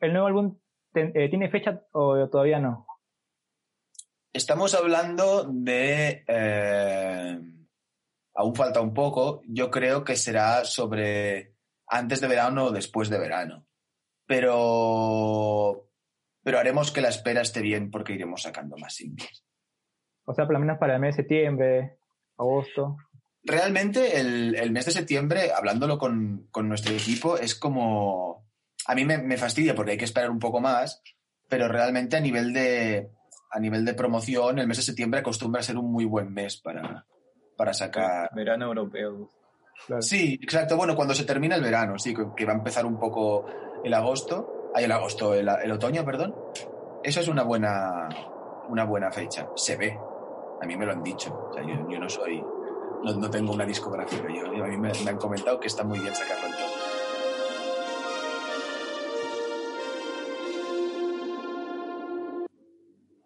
¿El nuevo álbum eh, tiene fecha o todavía no? Estamos hablando de... Eh, aún falta un poco. Yo creo que será sobre antes de verano o después de verano. Pero, pero haremos que la espera esté bien porque iremos sacando más singles. O sea, por lo menos para el mes de septiembre, agosto. Realmente el, mes de septiembre, hablándolo con, nuestro equipo, es como... A mí me, fastidia porque hay que esperar un poco más, pero realmente a nivel de, a nivel de promoción, el mes de septiembre acostumbra a ser un muy buen mes para, para sacar... Verano europeo. Sí, exacto. Bueno, cuando se termina el verano, sí, que va a empezar un poco el agosto, hay el agosto, el, otoño, perdón. Eso es una buena, una buena fecha. Se ve. A mí me lo han dicho. O sea, yo, no soy, no, tengo una discográfica. Yo, a mí me, han comentado que está muy bien sacarlo entonces.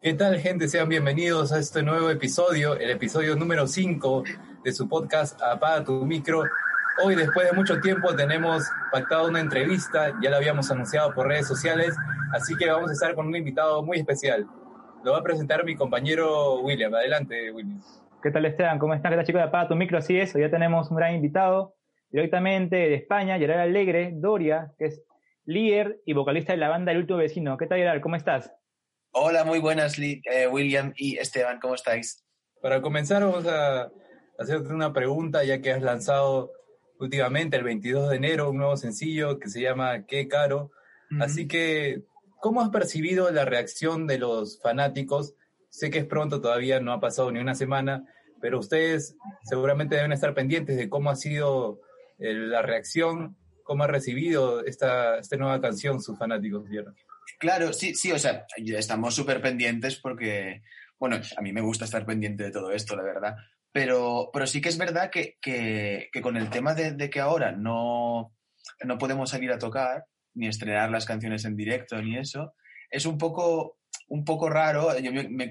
¿Qué tal, gente? Sean bienvenidos a este nuevo episodio, el episodio número 5 de su podcast Apaga tu micro. Hoy, después de mucho tiempo, tenemos pactado una entrevista, ya la habíamos anunciado por redes sociales, así que vamos a estar con un invitado muy especial. Lo va a presentar mi compañero William. Adelante, William. ¿Qué tal, Esteban? ¿Cómo están? ¿Qué tal, chicos de Apaga tu micro? Así es, hoy ya tenemos un gran invitado directamente de España, Gerard Alegre, Doria, que es líder y vocalista de la banda El Último Vecino. ¿Qué tal, Gerard? ¿Cómo estás? Hola, muy buenas, eh, William y Esteban, ¿cómo estáis? Para comenzar, vamos a hacerte una pregunta, ya que has lanzado últimamente, el 22 de enero, un nuevo sencillo que se llama Qué caro. Así que, ¿cómo has percibido la reacción de los fanáticos? Sé que es pronto, todavía no ha pasado ni una semana, pero ustedes seguramente deben estar pendientes de cómo ha sido eh, la reacción, cómo ha recibido esta, esta nueva canción sus fanáticos. Claro, sí, sí, o sea, estamos súper pendientes porque, bueno, a mí me gusta estar pendiente de todo esto, la verdad, pero, pero sí que es verdad que, que, con el tema de, que ahora no, no podemos salir a tocar, ni estrenar las canciones en directo, ni eso, es un poco, un poco raro,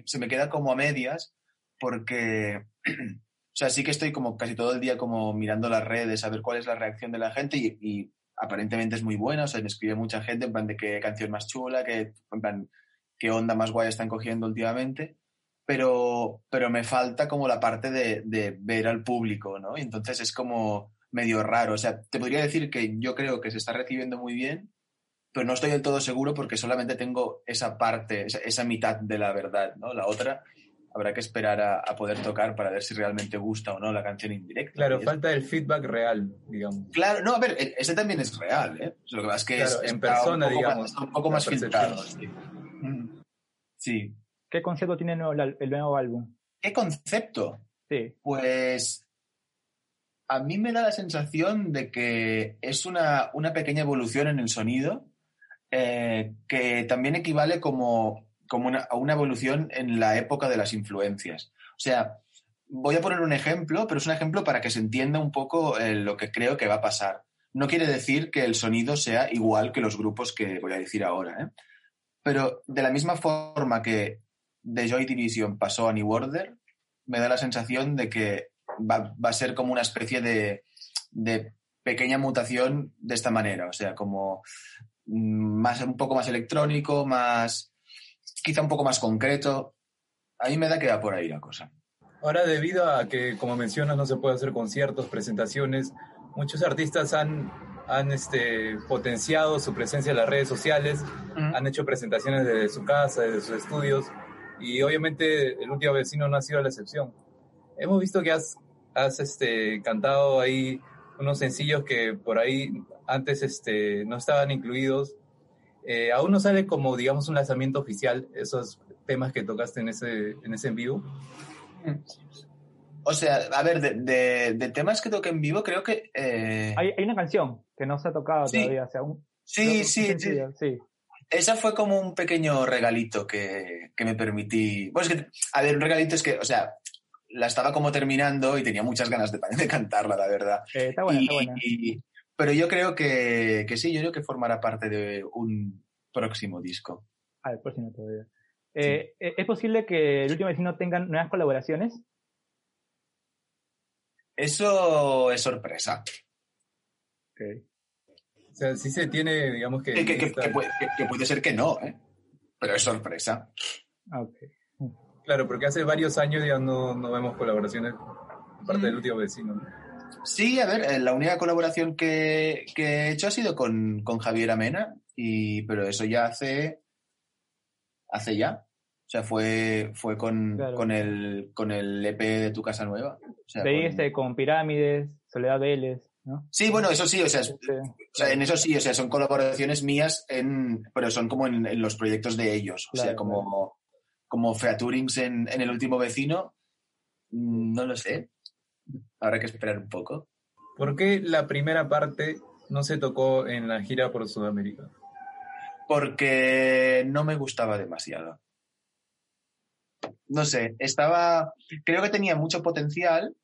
se me queda como a medias, porque, o sea, sí que estoy como casi todo el día como mirando las redes a ver cuál es la reacción de la gente y, aparentemente es muy buena, o sea, me escribe mucha gente en plan de qué canción más chula, qué, en plan, qué onda más guay están cogiendo últimamente pero, pero me falta como la parte de, de ver al público, ¿no? Y entonces es como medio raro. O sea, te podría decir que yo creo que se está recibiendo muy bien, pero no estoy del todo seguro porque solamente tengo esa parte, esa, mitad de la verdad, ¿no? La otra habrá que esperar a, poder tocar para ver si realmente gusta o no la canción indirecta. Claro, falta el feedback real, digamos. Claro, no, a ver, e, ese también es real, ¿eh? Lo que pasa es que es, en persona, digamos. un poco más filtrado. sí. ¿Qué concepto tiene el nuevo, álbum? ¿Qué concepto? Sí. Pues a mí me da la sensación de que es una, pequeña evolución en el sonido eh, que también equivale como, como una, a una evolución en la época de las influencias. O sea, voy a poner un ejemplo, pero es un ejemplo para que se entienda un poco eh, lo que creo que va a pasar. No quiere decir que el sonido sea igual que los grupos que voy a decir ahora, ¿eh? pero de la misma forma que de Joy Division pasó a New Order, me da la sensación de que va, a ser como una especie de, pequeña mutación de esta manera, o sea, como mm, más, un poco más electrónico, más, quizá un poco más concreto. A mí me da que va por ahí la cosa. Ahora, debido a que, como mencionas, no se puede hacer conciertos, presentaciones, muchos artistas han, han este, potenciado su presencia en las redes sociales, han hecho presentaciones desde su casa, desde sus estudios y obviamente el último vecino no ha sido la excepción. Hemos visto que has, has este, cantado ahí unos sencillos que por ahí antes este, no estaban incluidos. Eh, aún no sale como, digamos, un lanzamiento oficial esos temas que tocaste en ese, en ese en vivo. O sea, a ver, de, de, temas que toqué en vivo, creo que... Eh, hay, hay, una canción que no se ha tocado todavía. O sea, un, sí, sí, sí, esa fue como un pequeño regalito que, me permití. Bueno, es que, a ver, un regalito es que, o sea, la estaba como terminando y tenía muchas ganas de, de cantarla, la verdad. Eh, está buena, está buena. Pero yo creo que, sí, yo creo que formará parte de un próximo disco. Ah, el próximo todavía. Eh, eh, ¿Es posible que el último vecino tenga nuevas colaboraciones? Eso es sorpresa. Okay. O sea, sí se tiene, digamos que... Que, que, que, puede, que puede, ser que no, ¿eh? Pero es sorpresa. Okay. Claro, porque hace varios años ya no, no vemos colaboraciones de parte del último vecino. ¿no? Sí, a ver, eh, la única colaboración que, que he hecho ha sido con, con, Javier Amena, y, pero eso ya hace, hace ya. O sea, fue, fue con, claro. con, el, con el EP de Tu Casa Nueva. O sea, con... este con Pirámides, Soledad Vélez, ¿no? Sí, bueno, eso sí, o sea, o sea, en eso sí, o sea, son colaboraciones mías, en, pero son como en, en los proyectos de ellos. O claro, sea, como, claro. como featurings en, en El Último Vecino, mm, no lo sé. Habrá que esperar un poco. ¿Por qué la primera parte no se tocó en la gira por Sudamérica? Porque no me gustaba demasiado. No sé, estaba. Creo que tenía mucho potencial,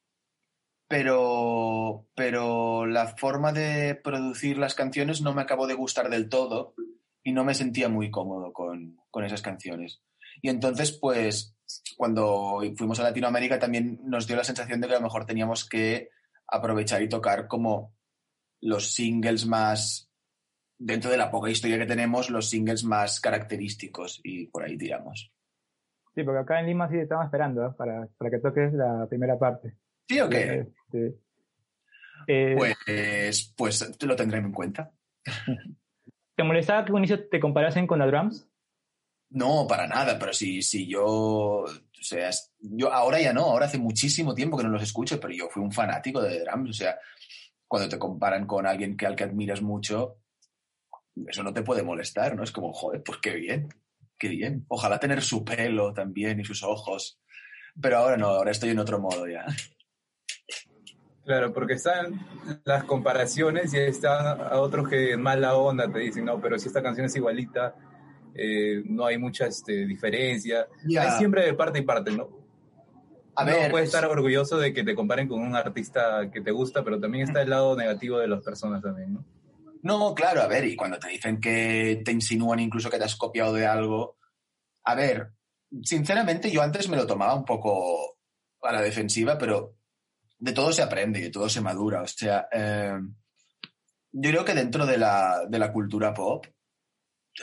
pero. Pero la forma de producir las canciones no me acabó de gustar del todo y no me sentía muy cómodo con, con esas canciones. Y entonces, pues, cuando fuimos a Latinoamérica también nos dio la sensación de que a lo mejor teníamos que aprovechar y tocar como los singles más, dentro de la poca historia que tenemos, los singles más característicos y por ahí tiramos. Sí, porque acá en Lima sí estamos esperando ¿eh? para, para que toques la primera parte. ¿Sí o qué? Sí. Eh, pues, pues lo tendré en cuenta. ¿Te molestaba que un inicio te comparasen con la drums? No, para nada, pero si, si yo, o sea, yo ahora ya no, ahora hace muchísimo tiempo que no los escucho, pero yo fui un fanático de drums, o sea, cuando te comparan con alguien que al que admiras mucho, eso no te puede molestar, ¿no? Es como, joder, pues qué bien, qué bien. Ojalá tener su pelo también y sus ojos, pero ahora no, ahora estoy en otro modo ya. Claro, porque están las comparaciones y están a otros que mala onda te dicen, no, pero si esta canción es igualita, eh, no hay mucha este, diferencia. Yeah. Hay siempre de parte y parte, ¿no? A ver, no puedes estar orgulloso de que te comparen con un artista que te gusta, pero también está el lado negativo de las personas también, ¿no? No, claro, a ver, y cuando te dicen que te insinúan incluso que te has copiado de algo, a ver, sinceramente yo antes me lo tomaba un poco a la defensiva, pero de todo se aprende y de todo se madura. O sea, eh, yo creo que dentro de la, de la cultura pop,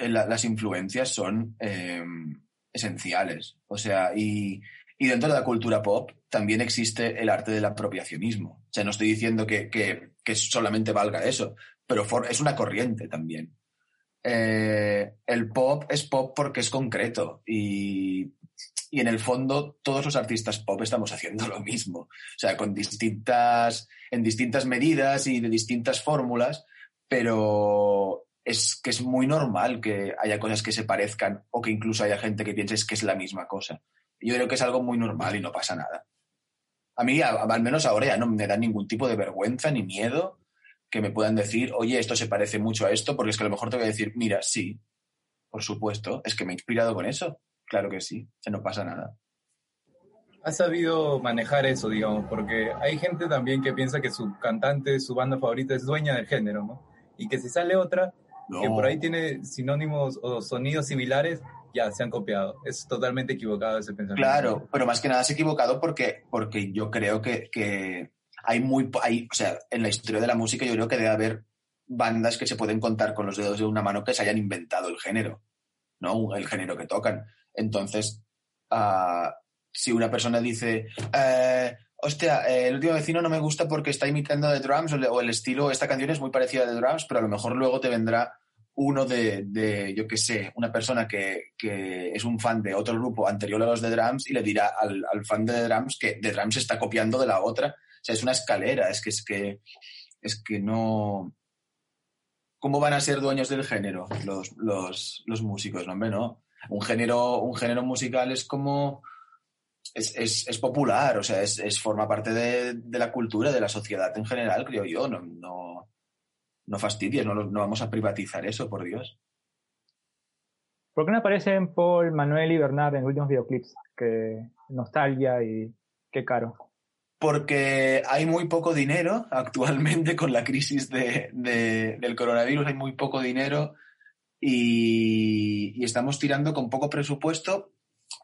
la, las influencias son eh, esenciales. O sea, y, y, dentro de la cultura pop también existe el arte del apropiacionismo. O sea, no estoy diciendo que, que, que solamente valga eso, pero for, es una corriente también. Eh, el pop es pop porque es concreto y, y en el fondo todos los artistas pop estamos haciendo lo mismo. O sea, con distintas, en distintas medidas y de distintas fórmulas, pero es que es muy normal que haya cosas que se parezcan o que incluso haya gente que piense que es la misma cosa. Yo creo que es algo muy normal y no pasa nada. A mí, al menos ahora, ya no me da ningún tipo de vergüenza ni miedo que me puedan decir, oye, esto se parece mucho a esto, porque es que a lo mejor te voy a decir, mira, sí, por supuesto, es que me he inspirado con eso. Claro que sí, que no pasa nada. Has sabido manejar eso, digamos, porque hay gente también que piensa que su cantante, su banda favorita es dueña del género, ¿no? Y que si sale otra, no. que por ahí tiene sinónimos o sonidos similares, ya se han copiado. Es totalmente equivocado ese pensamiento. Claro, pero más que nada es equivocado porque, porque yo creo que, que hay muy, hay, o sea, en la historia de la música yo creo que debe haber bandas que se pueden contar con los dedos de una mano que se hayan inventado el género, ¿no? El género que tocan. Entonces, uh, si una persona dice, eh, hostia, eh, el último vecino no me gusta porque está imitando de drums o, el estilo, esta canción es muy parecida a de drums, pero a lo mejor luego te vendrá uno de, de yo qué sé, una persona que, que, es un fan de otro grupo anterior a los de drums y le dirá al, al fan de drums que de drums está copiando de la otra. O sea, es una escalera, es que es que, es que no... ¿Cómo van a ser dueños del género los, los, los músicos? No, hombre, no. Un género, un género musical es como es, es, es, popular, o sea, es, es forma parte de, de, la cultura, de la sociedad en general, creo yo. No, no, no fastidies, no, no vamos a privatizar eso, por Dios. ¿Por qué no aparecen Paul, Manuel y Bernard en los últimos videoclips? Que nostalgia y qué caro. Porque hay muy poco dinero actualmente con la crisis de, de, del coronavirus, hay muy poco dinero y, y estamos tirando con poco presupuesto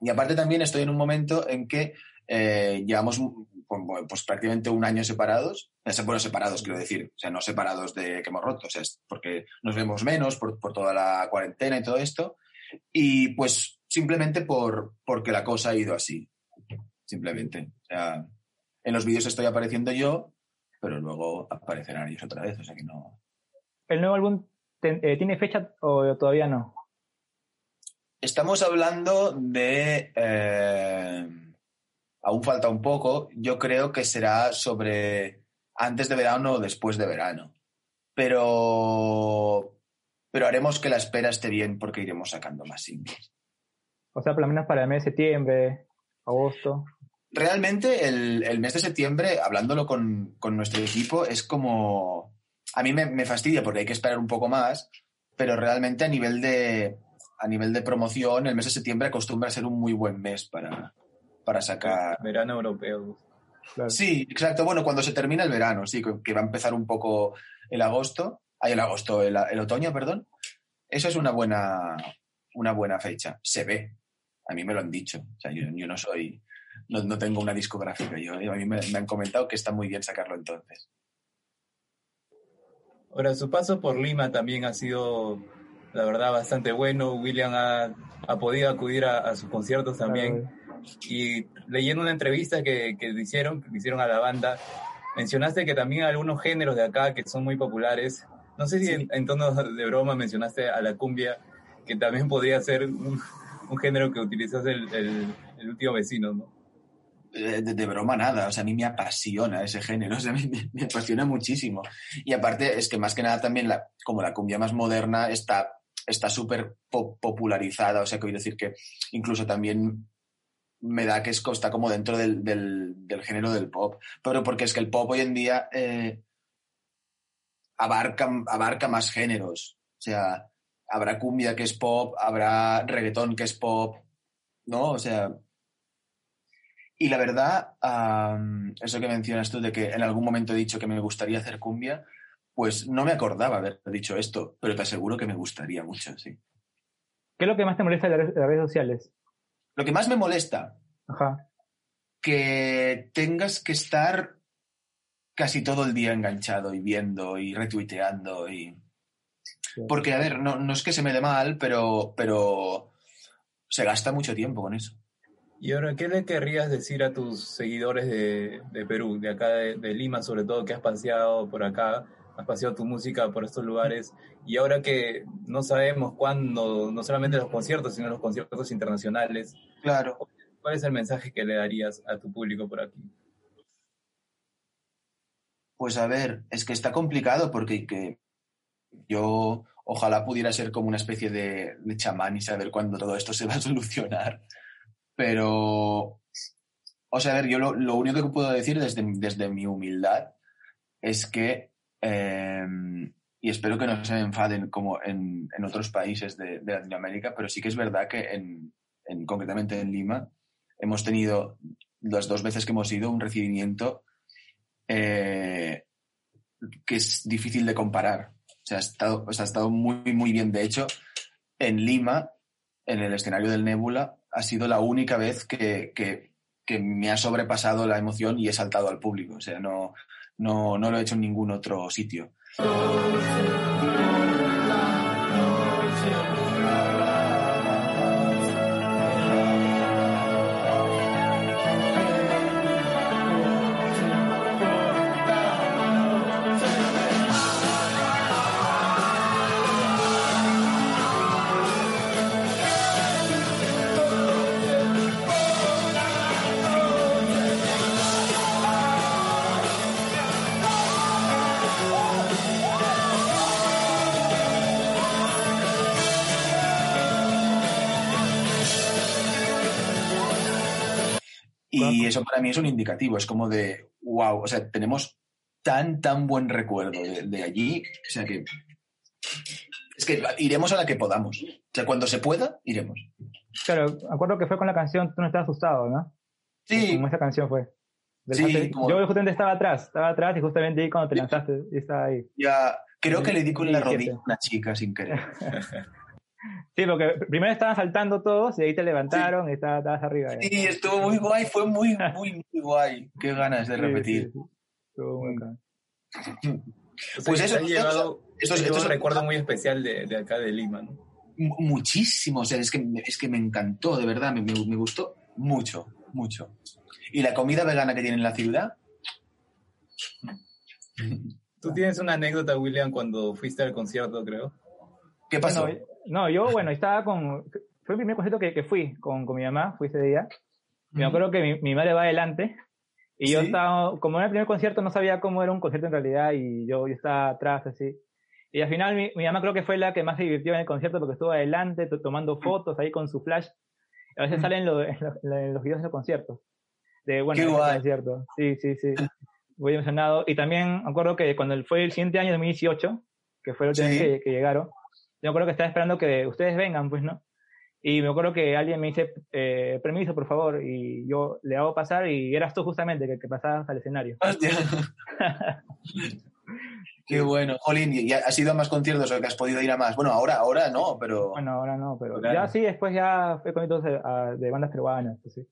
Y aparte también estoy en un momento en que eh, llevamos pues, prácticamente un año separados, bueno, separados quiero decir, o sea, no separados de que hemos roto, o sea, es porque nos vemos menos por, por toda la cuarentena y todo esto, y pues simplemente por, porque la cosa ha ido así, simplemente. O sea, en los vídeos estoy apareciendo yo, pero luego aparecerán ellos otra vez, o sea que no. ¿El nuevo álbum eh, tiene fecha o todavía no? Estamos hablando de... Eh, aún falta un poco. Yo creo que será sobre antes de verano o después de verano. Pero, pero haremos que la espera esté bien porque iremos sacando más singles. O sea, por lo menos para el mes de septiembre, agosto. Realmente el, mes de septiembre, hablándolo con, nuestro equipo, es como... A mí me, fastidia porque hay que esperar un poco más, pero realmente a nivel de, a nivel de promoción, el mes de septiembre acostumbra a ser un muy buen mes para, para sacar... Verano europeo. Sí, exacto. Bueno, cuando se termina el verano, sí, que va a empezar un poco el agosto, hay el agosto, el, el, otoño, perdón. Eso es una buena, una buena fecha. Se ve. A mí me lo han dicho. O sea, yo, no soy, no, tengo una discográfica. Yo, a mí me, han comentado que está muy bien sacarlo entonces. Ahora, su paso por Lima también ha sido, la verdad, bastante bueno. William ha, ha podido acudir a, sus conciertos también. Y leyendo una entrevista que, que hicieron, que hicieron a la banda, mencionaste que también algunos géneros de acá que son muy populares. No sé si en, tono de broma mencionaste a la cumbia, que también podría ser un, género que utilizas el, el, último vecino, ¿no? Eh, de, broma nada, o sea, a mí me apasiona ese género, o sea, me, me, apasiona muchísimo. Y aparte es que más que nada también, la, como la cumbia más moderna está está súper popularizada, o sea, quiero decir que incluso también me da que es, está como dentro del, del, género del pop, pero porque es que el pop hoy en día eh, abarca, abarca más géneros, o sea, habrá cumbia que es pop, habrá reggaetón que es pop, ¿no? O sea... Y la verdad, eso que mencionas tú de que en algún momento he dicho que me gustaría hacer cumbia, pues no me acordaba haber dicho esto, pero te aseguro que me gustaría mucho, sí. ¿Qué es lo que más te molesta de las redes sociales? Lo que más me molesta, que tengas que estar casi todo el día enganchado y viendo y retuiteando y... Porque, a ver, no, no, es que se me dé mal, pero, pero se gasta mucho tiempo con eso. Y ahora, ¿qué le querrías decir a tus seguidores de, de Perú, de acá de, de, Lima sobre todo, que has paseado por acá, has paseado tu música por estos lugares, y ahora que no sabemos cuándo, no solamente los conciertos, sino los conciertos internacionales, claro. ¿cuál es el mensaje que le darías a tu público por aquí? Pues a ver, es que está complicado porque que yo ojalá pudiera ser como una especie de, chamán y saber cuándo todo esto se va a solucionar. Pero, o sea, a ver, yo lo, único que puedo decir desde, desde mi humildad es que, em, y espero que no se enfaden como en, otros países de, Latinoamérica, pero sí que es verdad que en, concretamente en Lima hemos tenido las dos veces que hemos ido un recibimiento eh, que es difícil de comparar. O sea, ha estado, ha estado muy, muy bien. De hecho, en Lima, en el escenario del Nebula, ha sido la única vez que, que, que me ha sobrepasado la emoción y he saltado al público. O sea, no, no, no lo he hecho en ningún otro sitio. Y eso para mí es un indicativo, es como de, wow, o sea, tenemos tan, tan buen recuerdo de, allí, o sea que es que iremos a la que podamos. O sea, cuando se pueda, iremos. Claro, acuerdo que fue con la canción Tú no estás asustado, ¿no? Sí. Como esa canción fue. Sí, Yo justamente estaba atrás, estaba atrás y justamente ahí cuando te lanzaste, estaba ahí. Ya, creo que le di con la rodilla a una chica sin querer. Sí, porque primero estaban saltando todos y ahí te levantaron y estabas, arriba. Sí, estuvo muy guay, fue muy, muy, muy guay. Qué ganas de repetir. estuvo muy Pues eso, eso, es un recuerdo muy especial de, de, acá de Lima, ¿no? Muchísimo, o sea, es que, es que me encantó, de verdad, me, me, gustó mucho, mucho. ¿Y la comida vegana que tiene en la ciudad? Tú tienes una anécdota, William, cuando fuiste al concierto, creo. ¿Qué pasó? No, yo, bueno, estaba con. Fue el primer concierto que, que fui con, con, mi mamá, fui ese día. Me acuerdo que mi, mi, madre va adelante. Y yo estaba, como era el primer concierto, no sabía cómo era un concierto en realidad. Y yo, yo estaba atrás, así. Y al final mi, mi, mamá creo que fue la que más se divirtió en el concierto porque estuvo adelante tomando fotos ahí con su flash. A veces salen lo, en, los videos de los conciertos. De, bueno, Qué concierto. Sí, sí, sí. Muy emocionado. Y también me acuerdo que cuando fue el siguiente año, 2018, que fue el último que, que, llegaron, yo me acuerdo que estaba esperando que ustedes vengan, pues, ¿no? Y me acuerdo que alguien me dice, eh, permiso, por favor, y yo le hago pasar y eras tú justamente que, que pasabas al escenario. Qué bueno. Jolín, ¿y has ido a más conciertos o que has podido ir a más? Bueno, ahora, ahora no, pero... Bueno, ahora no, pero ya sí, después ya fue conciertos de, de bandas peruanas, pues sí.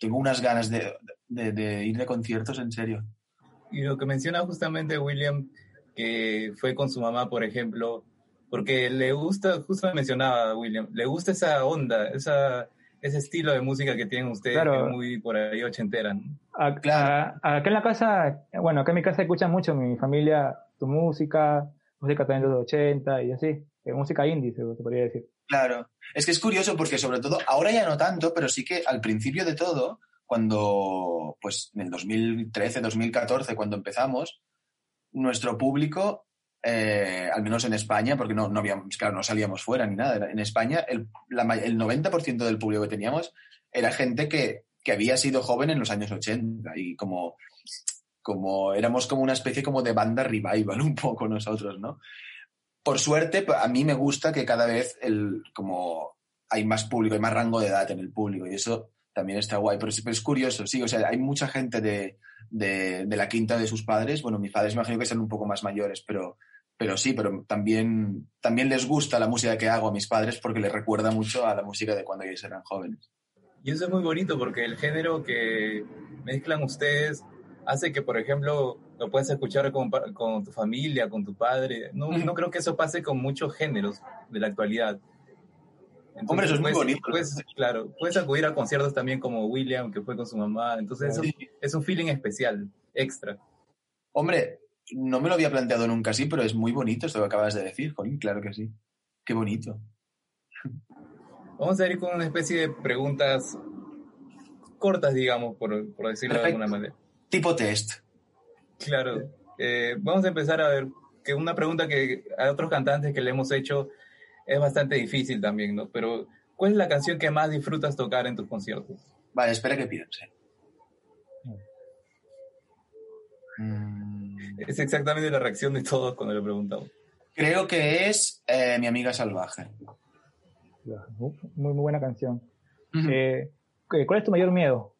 Tengo unas ganas de, de, ir de conciertos, en serio. Y lo que menciona justamente William, que fue con su mamá, por ejemplo, porque le gusta, justo mencionaba William, le gusta esa onda, esa, ese estilo de música que tienen ustedes, que es muy por ahí ochentera. ¿no? Acá, acá en la casa, bueno, acá en mi casa escuchan mucho mi familia tu música, música también de los 80 y así, eh, música indie, se, podría decir. Claro, es que es curioso porque sobre todo, ahora ya no tanto, pero sí que al principio de todo, cuando, pues en el 2013, 2014, cuando empezamos, nuestro público, eh, al menos en España, porque no, no, habíamos, claro, no salíamos fuera ni nada, en España el, el 90% del público que teníamos era gente que, que había sido joven en los años 80 y como como éramos como una especie como de banda revival un poco nosotros, ¿no? Por suerte, a mí me gusta que cada vez el, como hay más público, hay más rango de edad en el público y eso también está guay, pero es, curioso, sí, o sea, hay mucha gente de, de, de, la quinta de sus padres, bueno, mis padres imagino que son un poco más mayores, pero, pero sí, pero también, también les gusta la música que hago a mis padres porque les recuerda mucho a la música de cuando ellos eran jóvenes. Y eso es muy bonito porque el género que mezclan ustedes hace que, por ejemplo, lo puedas escuchar con, con tu familia, con tu padre. No, no, creo que eso pase con muchos géneros de la actualidad. Hombre, eso es muy bonito. Puedes, claro, puedes acudir a conciertos también como William, que fue con su mamá. Entonces, es un feeling especial, extra. Hombre, no me lo había planteado nunca así, pero es muy bonito esto que acabas de decir, Jolín, claro que sí. Qué bonito. Vamos a ir con una especie de preguntas cortas, digamos, por, por decirlo de alguna manera tipo test. Claro. Eh, vamos a empezar a ver que una pregunta que a otros cantantes que le hemos hecho es bastante difícil también, ¿no? Pero, ¿cuál es la canción que más disfrutas tocar en tus conciertos? Vale, espera que piense. Mm. Es exactamente la reacción de todos cuando le preguntamos. Creo que es eh, Mi amiga salvaje. Muy, muy buena canción. Eh, ¿Cuál es tu mayor miedo?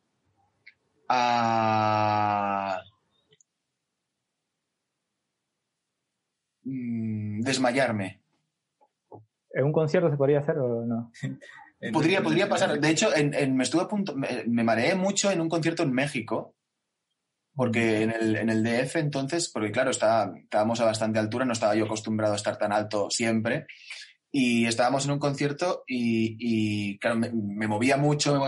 a mm, desmayarme. ¿En un concierto se podría hacer o no? podría, podría pasar. De hecho, en, me estuve a punto, me, mareé mucho en un concierto en México, porque en el, en el DF entonces, porque claro, estábamos a bastante altura, no estaba yo acostumbrado a estar tan alto siempre, y estábamos en un concierto y, y claro, me, movía mucho,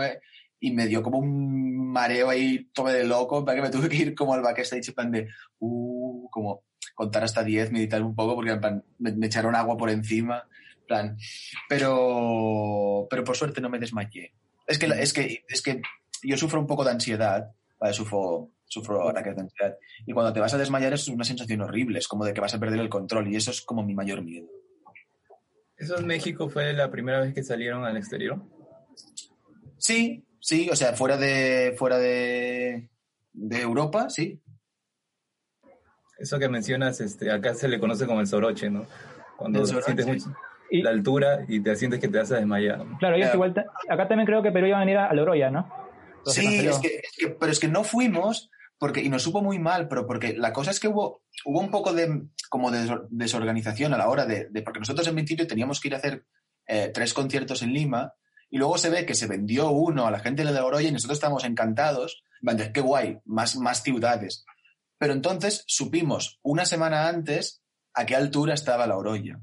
y me dio como un mareo ahí, tome de loco, para que me tuve que ir como al backstage, en plan de, uh, como contar hasta 10, meditar un poco, porque me, echaron agua por encima, plan. Pero, pero por suerte no me desmayé. Es que, es que, es que yo sufro un poco de ansiedad, ¿vale? Sufro, sufro ataques de ansiedad. Y cuando te vas a desmayar es una sensación horrible, es como de que vas a perder el control y eso es como mi mayor miedo. ¿Eso en México fue la primera vez que salieron al exterior? Sí, Sí, o sea, fuera de, fuera de, de Europa, sí. Eso que mencionas, este, acá se le conoce como el soroche, ¿no? Cuando sientes mucho la altura y te sientes que te vas a desmayar. Claro, igual, acá también creo que Perú iba a venir a, la Oroya, ¿no? sí, es que, pero es que no fuimos porque, y nos supo muy mal, pero porque la cosa es que hubo, hubo un poco de, como de desorganización a la hora de, porque nosotros en principio teníamos que ir a hacer eh, tres conciertos en Lima y luego se ve que se vendió uno a la gente de Oroya y nosotros estamos encantados. Qué guay, más, más ciudades. Pero entonces supimos una semana antes a qué altura estaba La Oroya.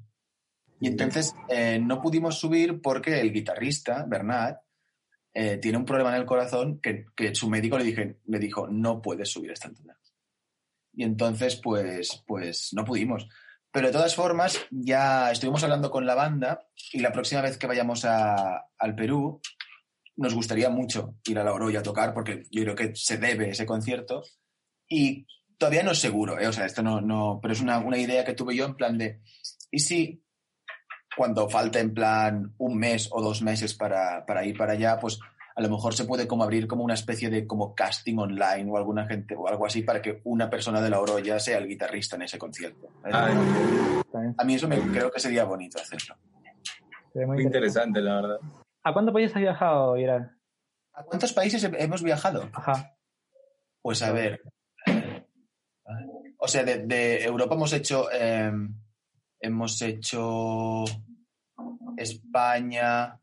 Y entonces eh, no pudimos subir porque el guitarrista, Bernat, eh, tiene un problema en el corazón que, que su médico le, dije, le dijo, no puedes subir esta altura. Y entonces, pues, pues no pudimos. Pero de todas formas, ya estuvimos hablando con la banda y la próxima vez que vayamos al Perú, nos gustaría mucho ir a La Oroya a tocar porque yo creo que se debe ese concierto. Y todavía no es seguro, ¿eh? o sea, esto no, no, pero es una, una idea que tuve yo en plan de, ¿y si cuando falte en plan un mes o dos meses para, para ir para allá, pues a lo mejor se puede como abrir como una especie de como casting online o alguna gente o algo así para que una persona de la Oroya sea el guitarrista en ese concierto. a mí eso me creo que sería bonito hacerlo. muy interesante, la verdad. ¿A cuántos países has viajado, Irán? ¿A cuántos países hemos viajado? Ajá. Pues a ver. O sea, de, Europa hemos hecho. Em, hemos hecho España,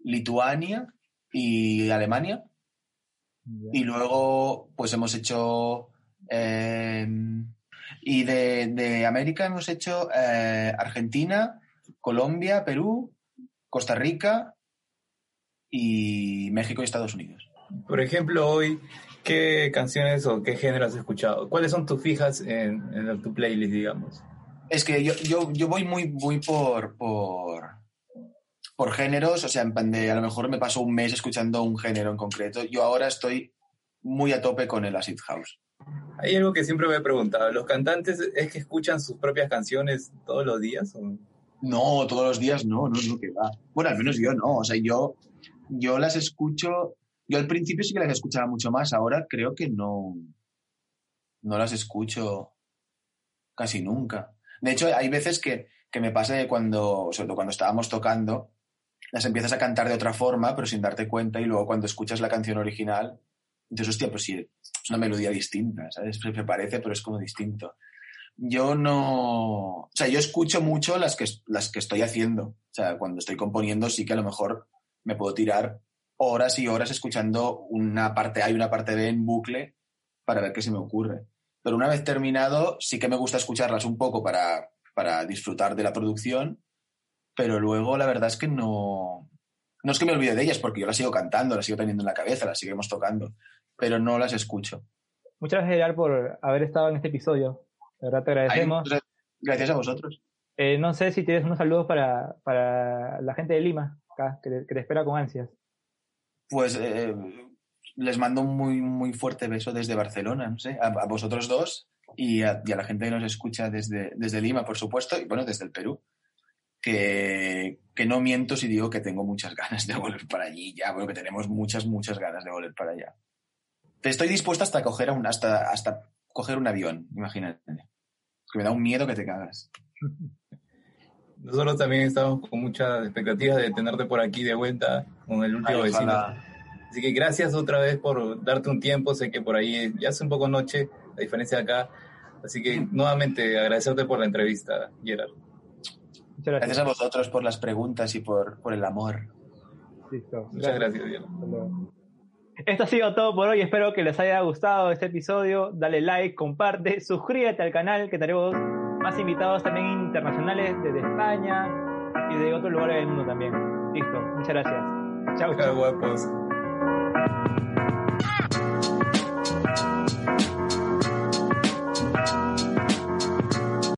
Lituania, y Alemania. Y luego, pues hemos hecho. Eh, y de, América hemos hecho eh, Argentina, Colombia, Perú, Costa Rica y México y Estados Unidos. Por ejemplo, hoy, ¿qué canciones o qué género has escuchado? ¿Cuáles son tus fijas en, en tu playlist, digamos? Es que yo, yo, yo voy muy, muy por, por, por géneros, o sea, en de, a lo mejor me paso un mes escuchando un género en concreto. Yo ahora estoy muy a tope con el acid house. Hay algo que siempre me he preguntado, ¿los cantantes es que escuchan sus propias canciones todos los días? No, todos los días no, no es lo que va. Bueno, al menos yo no, o sea, yo, yo las escucho, yo al principio sí que las escuchaba mucho más, ahora creo que no, no las escucho casi nunca. De hecho, hay veces que, que me pasa cuando, sobre todo cuando estábamos tocando, las empiezas a cantar de otra forma, pero sin darte cuenta, y luego cuando escuchas la canción original, dices, hostia, pues sí, es una melodía distinta, ¿sabes? Se parece, pero es como distinto. Yo no. O sea, yo escucho mucho las que, las que estoy haciendo. O sea, cuando estoy componiendo, sí que a lo mejor me puedo tirar horas y horas escuchando una parte A y una parte B en bucle para ver qué se me ocurre. Pero una vez terminado, sí que me gusta escucharlas un poco para, para disfrutar de la producción pero luego la verdad es que no, no es que me olvide de ellas, porque yo las sigo cantando, las sigo teniendo en la cabeza, las seguimos tocando, pero no las escucho. Muchas gracias, Gerard, por haber estado en este episodio. De verdad te agradecemos. gracias a vosotros. Eh, no sé si tienes unos saludos para, para la gente de Lima, acá, que, te, espera con ansias. Pues eh, les mando un muy, muy fuerte beso desde Barcelona, no sé, a, vosotros dos y a, y a, la gente que nos escucha desde, desde Lima, por supuesto, y bueno, desde el Perú que, no miento si digo que tengo muchas ganas de volver para allí ya, bueno, que tenemos muchas, muchas ganas de volver para allá. Estoy dispuesto hasta coger un, hasta, hasta coger un avión, imagínate. Que me da un miedo que te cagas. Nosotros también estamos con muchas expectativas de tenerte por aquí de vuelta con el último vecino. Así que gracias otra vez por darte un tiempo. Sé que por ahí ya hace un poco noche, la diferencia de acá. Así que nuevamente agradecerte por la entrevista, Gerard. Gracias. a vosotros por las preguntas y por, por el amor. Listo. Muchas gracias, Esto ha sido todo por hoy. Espero que les haya gustado este episodio. Dale like, comparte, suscríbete al canal que tenemos más invitados también internacionales desde España y de otros lugares del mundo también. Listo. Muchas gracias. Chao. Chao, guapos. Thank you.